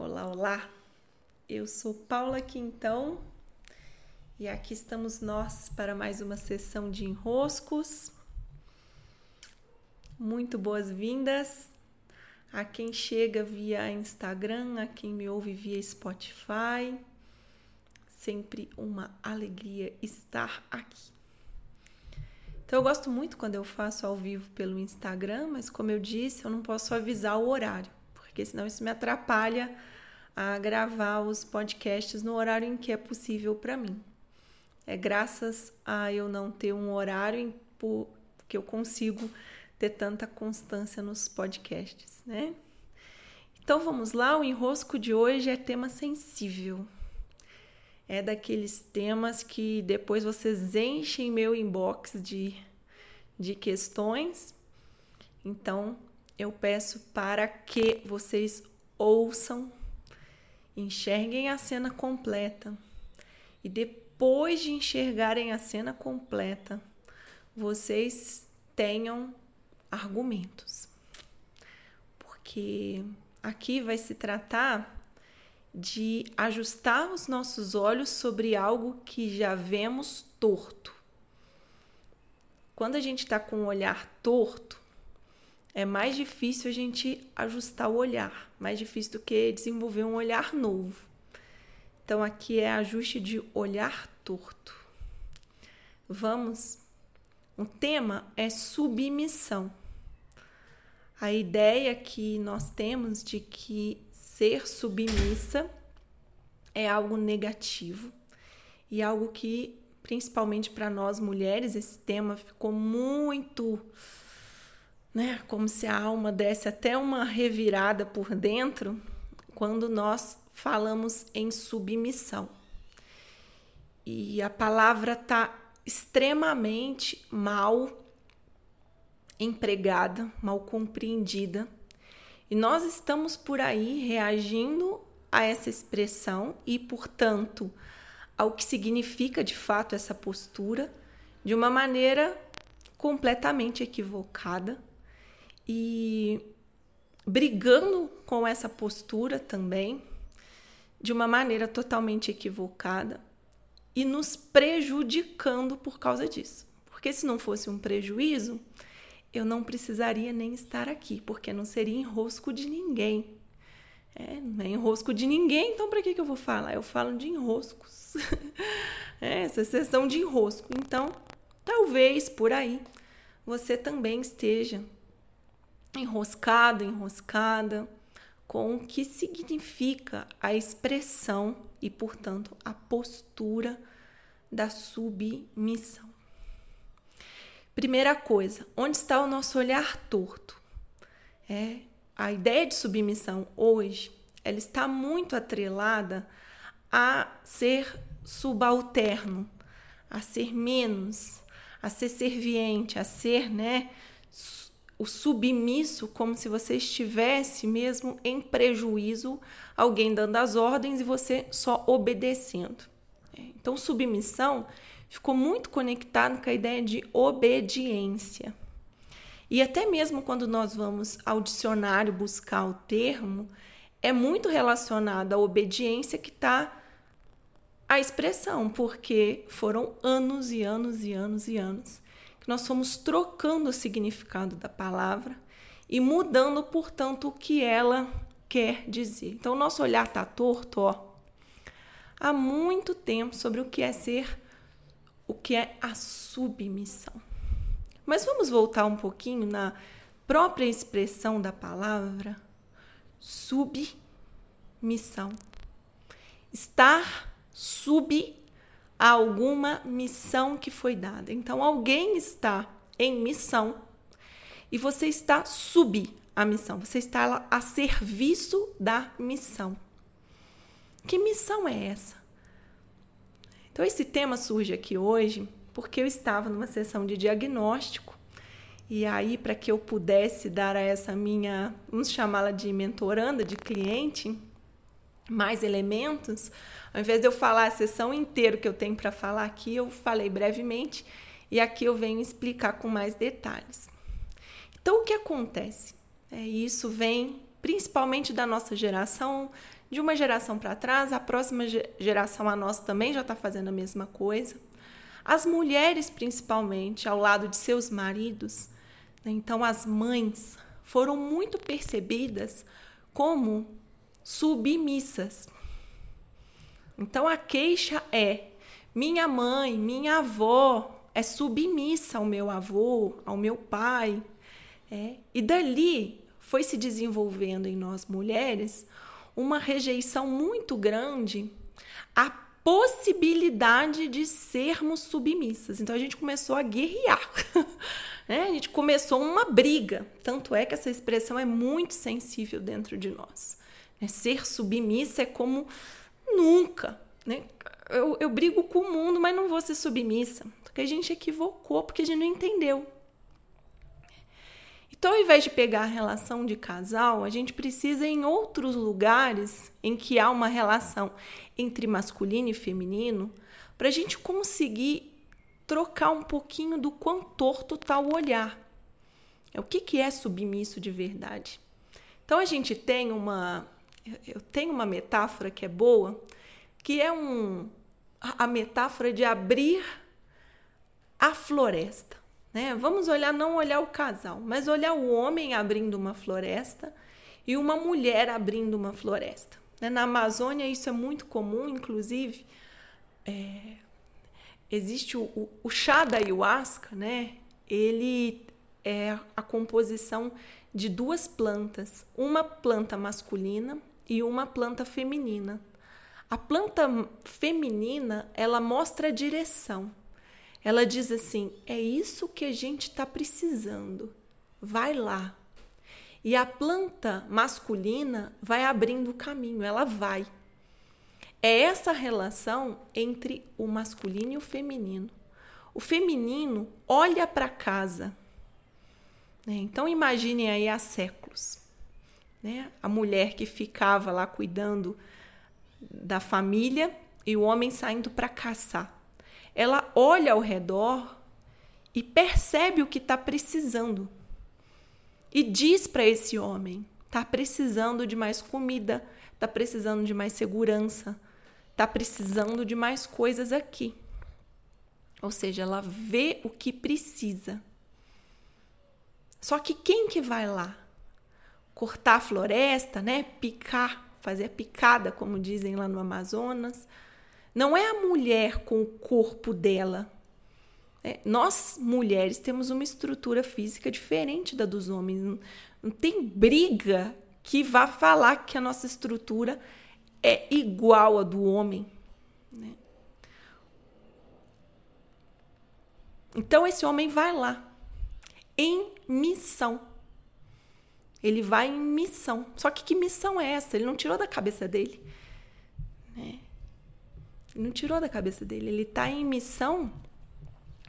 Olá, olá! Eu sou Paula Quintão e aqui estamos nós para mais uma sessão de enroscos. Muito boas-vindas a quem chega via Instagram, a quem me ouve via Spotify. Sempre uma alegria estar aqui. Então, eu gosto muito quando eu faço ao vivo pelo Instagram, mas como eu disse, eu não posso avisar o horário porque senão isso me atrapalha a gravar os podcasts no horário em que é possível para mim. É graças a eu não ter um horário em que eu consigo ter tanta constância nos podcasts, né? Então vamos lá, o enrosco de hoje é tema sensível. É daqueles temas que depois vocês enchem meu inbox de, de questões. Então, eu peço para que vocês ouçam, enxerguem a cena completa e depois de enxergarem a cena completa, vocês tenham argumentos. Porque aqui vai se tratar de ajustar os nossos olhos sobre algo que já vemos torto. Quando a gente está com o olhar torto, é mais difícil a gente ajustar o olhar, mais difícil do que desenvolver um olhar novo. Então aqui é ajuste de olhar torto. Vamos. O tema é submissão. A ideia que nós temos de que ser submissa é algo negativo e algo que, principalmente para nós mulheres, esse tema ficou muito né? Como se a alma desse até uma revirada por dentro quando nós falamos em submissão. E a palavra está extremamente mal empregada, mal compreendida. E nós estamos por aí reagindo a essa expressão e, portanto, ao que significa de fato essa postura de uma maneira completamente equivocada e brigando com essa postura também, de uma maneira totalmente equivocada e nos prejudicando por causa disso. Porque se não fosse um prejuízo, eu não precisaria nem estar aqui, porque não seria enrosco de ninguém. É, não é enrosco de ninguém, então para que, que eu vou falar? Eu falo de enroscos. é, essa sessão de enrosco. Então, talvez por aí você também esteja enroscado, enroscada, com o que significa a expressão e, portanto, a postura da submissão. Primeira coisa, onde está o nosso olhar torto? É a ideia de submissão hoje, ela está muito atrelada a ser subalterno, a ser menos, a ser serviente, a ser, né, o submisso como se você estivesse mesmo em prejuízo, alguém dando as ordens e você só obedecendo. É, então, submissão ficou muito conectado com a ideia de obediência. E até mesmo quando nós vamos ao dicionário buscar o termo, é muito relacionado à obediência que está a expressão, porque foram anos e anos e anos e anos nós fomos trocando o significado da palavra e mudando, portanto, o que ela quer dizer. Então, o nosso olhar está torto, ó, há muito tempo sobre o que é ser, o que é a submissão. Mas vamos voltar um pouquinho na própria expressão da palavra submissão. Estar sub a alguma missão que foi dada. Então, alguém está em missão e você está sub a missão, você está a serviço da missão. Que missão é essa? Então, esse tema surge aqui hoje porque eu estava numa sessão de diagnóstico e aí, para que eu pudesse dar a essa minha, vamos chamá-la de mentoranda, de cliente, mais elementos, ao invés de eu falar a sessão inteira que eu tenho para falar aqui, eu falei brevemente e aqui eu venho explicar com mais detalhes. Então, o que acontece? É, isso vem principalmente da nossa geração, de uma geração para trás, a próxima geração, a nossa, também já está fazendo a mesma coisa. As mulheres, principalmente, ao lado de seus maridos, né? então as mães, foram muito percebidas como submissas. Então a queixa é: minha mãe, minha avó é submissa ao meu avô, ao meu pai. É. E dali foi se desenvolvendo em nós mulheres uma rejeição muito grande à possibilidade de sermos submissas. Então a gente começou a guerrear. né? A gente começou uma briga. Tanto é que essa expressão é muito sensível dentro de nós. Né? Ser submissa é como nunca. Né? Eu, eu brigo com o mundo, mas não vou ser submissa. Porque a gente equivocou, porque a gente não entendeu. Então, ao invés de pegar a relação de casal, a gente precisa ir em outros lugares em que há uma relação entre masculino e feminino, para a gente conseguir trocar um pouquinho do quão torto está o olhar. É o que, que é submisso de verdade. Então a gente tem uma, eu tenho uma metáfora que é boa, que é um a metáfora de abrir a floresta. Né? Vamos olhar, não olhar o casal, mas olhar o homem abrindo uma floresta e uma mulher abrindo uma floresta. Né? Na Amazônia isso é muito comum, inclusive. É, existe o, o, o, chá da ayahuasca, né? Ele é a composição de duas plantas, uma planta masculina e uma planta feminina. A planta feminina ela mostra a direção. Ela diz assim: é isso que a gente está precisando. Vai lá. E a planta masculina vai abrindo o caminho, ela vai. É essa relação entre o masculino e o feminino. O feminino olha para casa. Né? Então imaginem aí há séculos. Né? A mulher que ficava lá cuidando da família e o homem saindo para caçar ela olha ao redor e percebe o que está precisando. E diz para esse homem: está precisando de mais comida, está precisando de mais segurança, está precisando de mais coisas aqui. Ou seja, ela vê o que precisa. Só que quem que vai lá? Cortar a floresta, né? Picar, fazer picada, como dizem lá no Amazonas não é a mulher com o corpo dela. É, nós, mulheres, temos uma estrutura física diferente da dos homens. Não, não tem briga que vá falar que a nossa estrutura é igual à do homem. Né? Então, esse homem vai lá, em missão. Ele vai em missão. Só que que missão é essa? Ele não tirou da cabeça dele. Né? não tirou da cabeça dele. Ele está em missão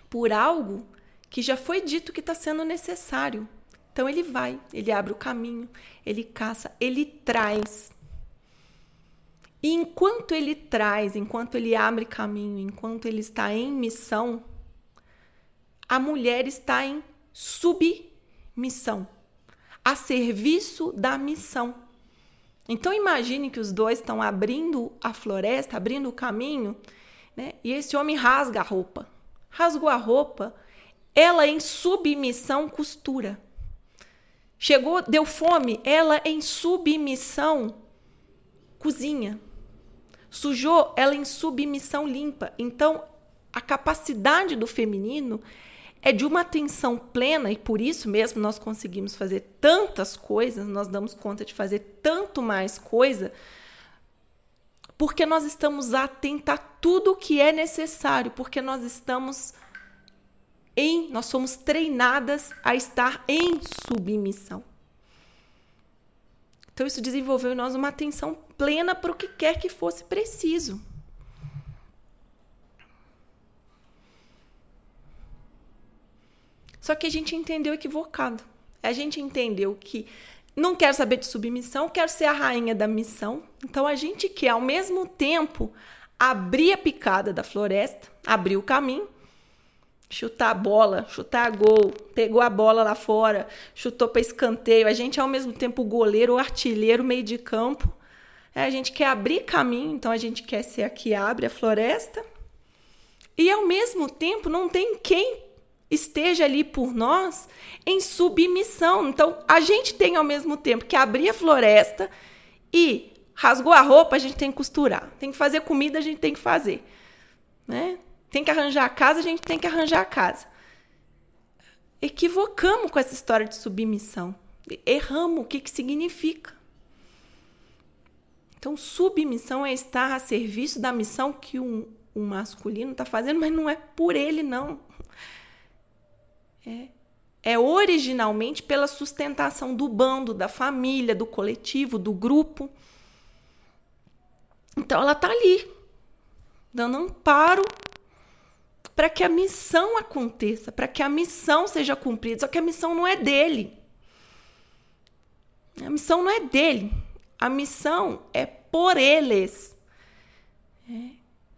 por algo que já foi dito que está sendo necessário. Então ele vai, ele abre o caminho, ele caça, ele traz. E enquanto ele traz, enquanto ele abre caminho, enquanto ele está em missão, a mulher está em submissão, a serviço da missão. Então imagine que os dois estão abrindo a floresta, abrindo o caminho, né? E esse homem rasga a roupa. Rasgou a roupa, ela em submissão costura. Chegou, deu fome, ela em submissão cozinha. Sujou, ela em submissão limpa. Então, a capacidade do feminino é de uma atenção plena e por isso mesmo nós conseguimos fazer tantas coisas, nós damos conta de fazer tanto mais coisa, porque nós estamos atentos a tudo o que é necessário, porque nós estamos em, nós somos treinadas a estar em submissão. Então isso desenvolveu em nós uma atenção plena para o que quer que fosse preciso. Só que a gente entendeu equivocado. A gente entendeu que não quero saber de submissão, quero ser a rainha da missão. Então a gente quer, ao mesmo tempo, abrir a picada da floresta, abrir o caminho, chutar a bola, chutar a gol, pegou a bola lá fora, chutou para escanteio. A gente é ao mesmo tempo goleiro, artilheiro, meio de campo. É, a gente quer abrir caminho, então a gente quer ser a que abre a floresta. E ao mesmo tempo não tem quem esteja ali por nós em submissão. Então a gente tem ao mesmo tempo que abrir a floresta e rasgou a roupa, a gente tem que costurar. Tem que fazer comida, a gente tem que fazer. Né? Tem que arranjar a casa, a gente tem que arranjar a casa. Equivocamos com essa história de submissão. Erramos o que, que significa. Então, submissão é estar a serviço da missão que um, um masculino está fazendo, mas não é por ele, não. É, é originalmente pela sustentação do bando, da família, do coletivo, do grupo. Então, ela está ali, dando amparo para que a missão aconteça, para que a missão seja cumprida. Só que a missão não é dele. A missão não é dele. A missão é por eles. É.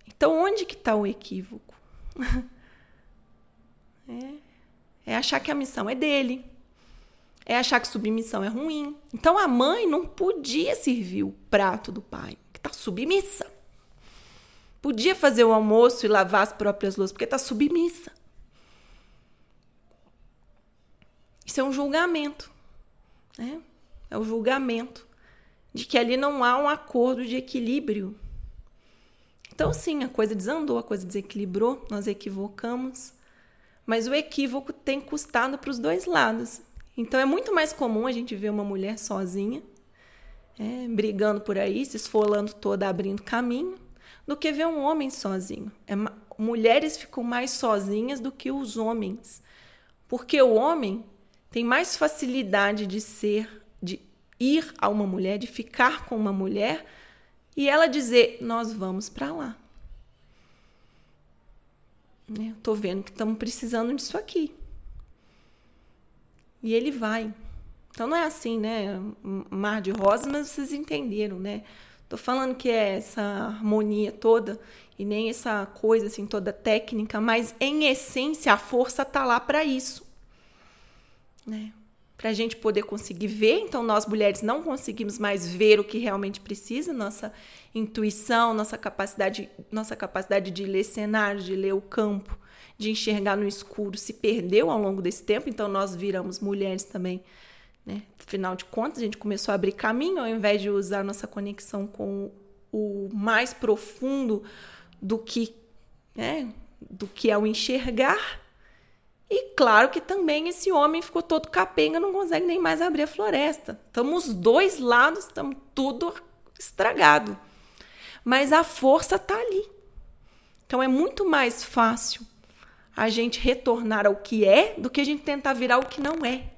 Então, onde que está o equívoco? é. É achar que a missão é dele. É achar que submissão é ruim. Então, a mãe não podia servir o prato do pai, que está submissa. Podia fazer o almoço e lavar as próprias louças, porque está submissa. Isso é um julgamento. Né? É o julgamento de que ali não há um acordo de equilíbrio. Então, sim, a coisa desandou, a coisa desequilibrou, nós equivocamos, mas o equívoco tem custado para os dois lados. Então, é muito mais comum a gente ver uma mulher sozinha, é, brigando por aí, se esfolando toda, abrindo caminho, do que ver um homem sozinho. É, mulheres ficam mais sozinhas do que os homens, porque o homem tem mais facilidade de ser, de ir a uma mulher, de ficar com uma mulher e ela dizer: Nós vamos para lá. Né? Tô vendo que estamos precisando disso aqui. E ele vai. Então não é assim, né? Mar de rosas, mas vocês entenderam, né? Tô falando que é essa harmonia toda e nem essa coisa assim toda técnica, mas em essência a força tá lá para isso, né? Para a gente poder conseguir ver, então nós mulheres não conseguimos mais ver o que realmente precisa, nossa intuição, nossa capacidade, nossa capacidade de ler cenário, de ler o campo, de enxergar no escuro se perdeu ao longo desse tempo, então nós viramos mulheres também né? Afinal de contas, a gente começou a abrir caminho ao invés de usar nossa conexão com o mais profundo do que, né? do que é o enxergar. E claro que também esse homem ficou todo capenga, não consegue nem mais abrir a floresta. Estamos os dois lados, estamos tudo estragado. Mas a força está ali. Então é muito mais fácil a gente retornar ao que é do que a gente tentar virar o que não é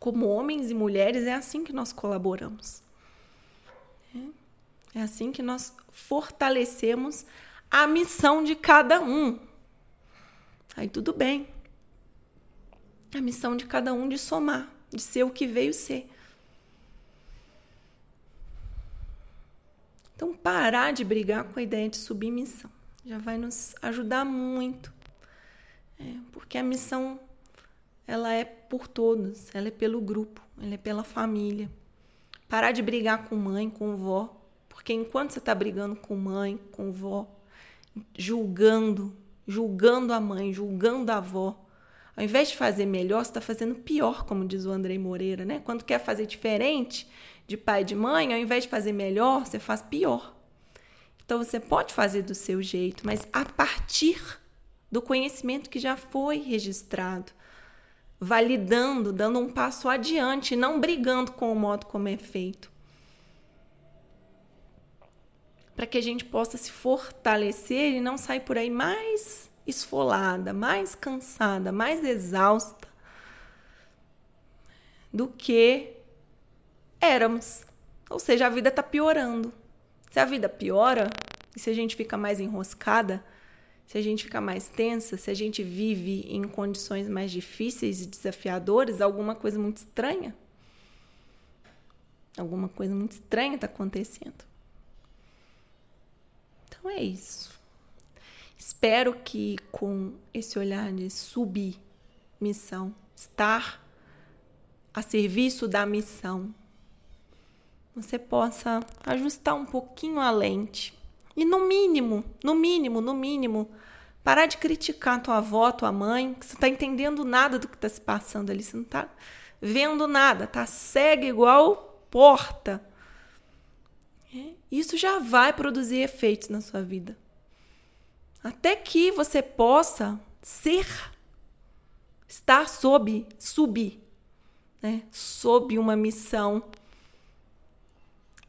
como homens e mulheres, é assim que nós colaboramos. É, é assim que nós fortalecemos a missão de cada um. Aí tudo bem. A missão de cada um de somar, de ser o que veio ser. Então, parar de brigar com a ideia de submissão já vai nos ajudar muito. É, porque a missão ela é por todos, ela é pelo grupo, ela é pela família. Parar de brigar com mãe, com vó, porque enquanto você está brigando com mãe, com vó, julgando, julgando a mãe, julgando a avó, ao invés de fazer melhor, você está fazendo pior, como diz o Andrei Moreira, né? Quando quer fazer diferente de pai e de mãe, ao invés de fazer melhor, você faz pior. Então você pode fazer do seu jeito, mas a partir do conhecimento que já foi registrado, validando, dando um passo adiante, não brigando com o modo como é feito. Para que a gente possa se fortalecer e não sair por aí mais esfolada, mais cansada, mais exausta do que éramos. Ou seja, a vida está piorando. Se a vida piora e se a gente fica mais enroscada, se a gente fica mais tensa, se a gente vive em condições mais difíceis e desafiadoras, alguma coisa muito estranha. Alguma coisa muito estranha está acontecendo. Então é isso. Espero que com esse olhar de submissão, estar a serviço da missão, você possa ajustar um pouquinho a lente. E no mínimo, no mínimo, no mínimo, parar de criticar tua avó, tua mãe, que você não tá entendendo nada do que está se passando ali, você não tá vendo nada, tá cega igual porta. Isso já vai produzir efeitos na sua vida. Até que você possa ser, estar sob, subir, né? sob uma missão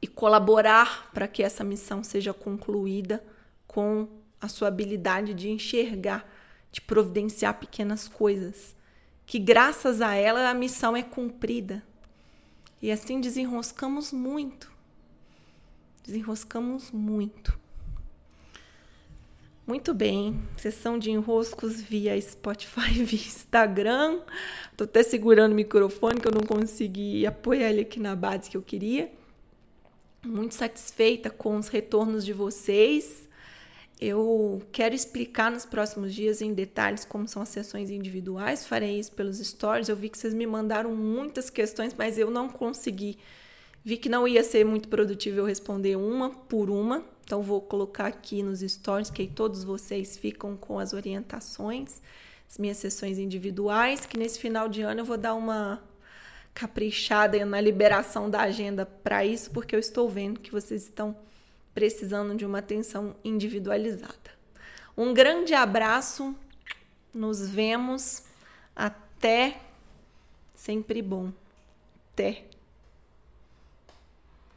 e colaborar para que essa missão seja concluída com a sua habilidade de enxergar, de providenciar pequenas coisas, que graças a ela a missão é cumprida. E assim desenroscamos muito. Desenroscamos muito. Muito bem, sessão de enroscos via Spotify, via Instagram. Tô até segurando o microfone que eu não consegui apoiar ele aqui na base que eu queria. Muito satisfeita com os retornos de vocês. Eu quero explicar nos próximos dias em detalhes como são as sessões individuais. Farei isso pelos stories. Eu vi que vocês me mandaram muitas questões, mas eu não consegui. Vi que não ia ser muito produtivo eu responder uma por uma. Então vou colocar aqui nos stories que todos vocês ficam com as orientações, as minhas sessões individuais, que nesse final de ano eu vou dar uma caprichada na liberação da agenda para isso, porque eu estou vendo que vocês estão precisando de uma atenção individualizada. Um grande abraço, nos vemos, até sempre bom. Até.